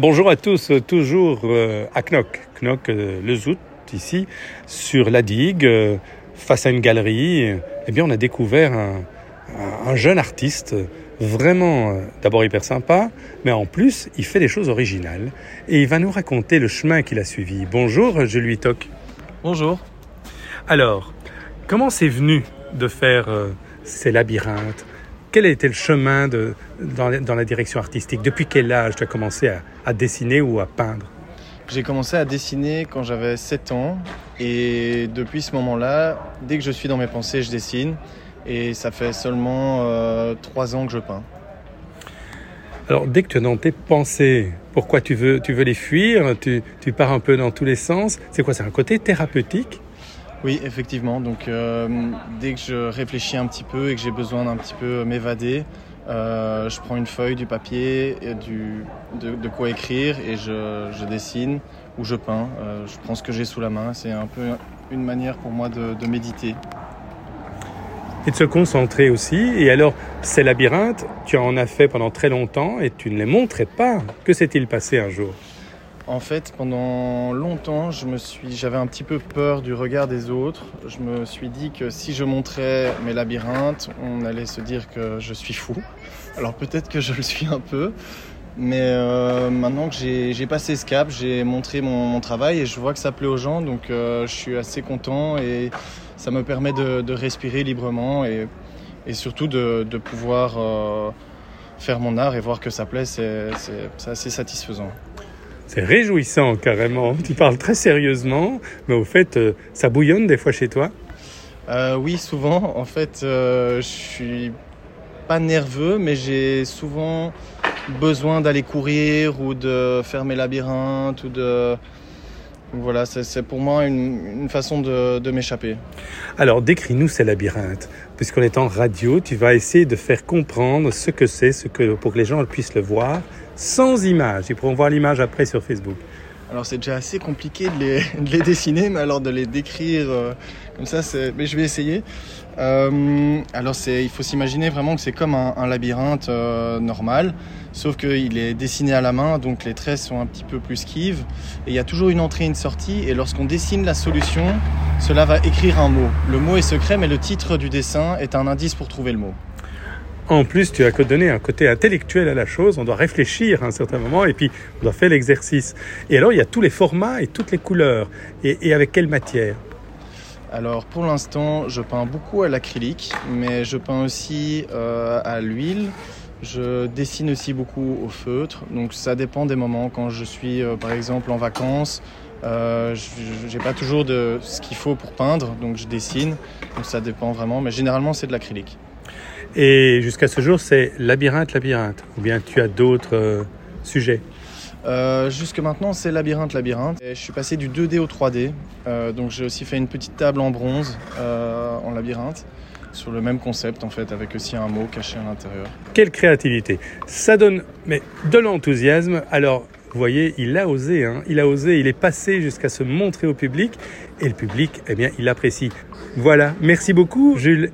Bonjour à tous, toujours euh, à Knock, Knock euh, le Zout, ici, sur la digue, euh, face à une galerie. Eh bien, on a découvert un, un jeune artiste vraiment d'abord hyper sympa, mais en plus, il fait des choses originales. Et il va nous raconter le chemin qu'il a suivi. Bonjour, je lui toque. Bonjour. Alors, comment c'est venu de faire ces labyrinthes? Quel a été le chemin de, dans, dans, la direction artistique? Depuis quel âge tu as commencé à, à dessiner ou à peindre? J'ai commencé à dessiner quand j'avais 7 ans et depuis ce moment-là, dès que je suis dans mes pensées, je dessine et ça fait seulement euh, 3 ans que je peins. Alors dès que tu es dans tes pensées, pourquoi tu veux, tu veux les fuir? Tu, tu pars un peu dans tous les sens. C'est quoi? C'est un côté thérapeutique? Oui, effectivement. Donc, euh, dès que je réfléchis un petit peu et que j'ai besoin d'un petit peu m'évader, euh, je prends une feuille, du papier, du, de, quoi écrire et je, je, dessine ou je peins. Euh, je prends ce que j'ai sous la main. C'est un peu une manière pour moi de, de, méditer. Et de se concentrer aussi. Et alors, ces labyrinthes, tu en as fait pendant très longtemps et tu ne les montrais pas. Que s'est-il passé un jour? En fait, pendant longtemps, j'avais un petit peu peur du regard des autres. Je me suis dit que si je montrais mes labyrinthes, on allait se dire que je suis fou. Alors peut-être que je le suis un peu, mais euh, maintenant que j'ai passé ce cap, j'ai montré mon, travail et je vois que ça plaît aux gens, donc euh, je suis assez content et ça me permet de, respirer librement et, surtout de, de pouvoir euh, faire mon art et voir que ça plaît, c'est assez satisfaisant. C'est réjouissant carrément. Tu parles très sérieusement, mais au fait, euh, ça bouillonne des fois chez toi? Euh, Oui, souvent. En fait, euh, je suis pas nerveux, mais j'ai souvent besoin d'aller courir ou de faire mes labyrinthes ou de voilà, c'est pour moi une, une façon de, de m'échapper. Alors, décris-nous ces labyrinthes. Puisqu'on est en radio, tu vas essayer de faire comprendre ce que c'est, ce que, pour que les gens puissent le voir, sans image. Ils pourront voir l'image après sur Facebook. Alors c'est déjà assez compliqué de les, de les, dessiner, mais alors de les décrire euh, comme ça, mais je vais essayer. Euh, alors il faut s'imaginer vraiment que c'est comme un, un labyrinthe euh, normal, sauf qu'il est dessiné à la main, donc les traits sont un petit peu plus skives, et il y a toujours une entrée et une sortie, et lorsqu'on dessine la solution, cela va écrire un mot. Le mot est secret, mais le titre du dessin est un indice pour trouver le mot. En plus, tu as donné un côté intellectuel à la chose. On doit réfléchir à un certain moment et puis on doit faire l'exercice. Et alors, il y a tous les formats et toutes les couleurs. Et, avec quelle matière? Alors pour l'instant, je peins beaucoup à l'acrylique, mais je peins aussi euh, à l'huile. Je dessine aussi beaucoup au feutre, donc ça dépend des moments. Quand je suis euh, par exemple en vacances, euh, j'ai pas toujours de ce qu'il faut pour peindre, donc je dessine. Donc ça dépend vraiment, mais généralement c'est de l'acrylique. Et jusqu'à ce jour, c'est labyrinthe, labyrinthe, ou bien tu as d'autres euh, sujets? Euh, jusque maintenant, c'est labyrinthe, labyrinthe. Et je suis passé du 2D au 3D. Euh, donc j'ai aussi fait une petite table en bronze en labyrinthe sur le même concept en fait, avec aussi un mot caché à l'intérieur. Quelle créativité Ça donne mais de l'enthousiasme. Alors vous voyez, il a osé, hein. il a osé, il est passé jusqu'à se montrer au public et le public, eh bien, il apprécie. Voilà, merci beaucoup Jules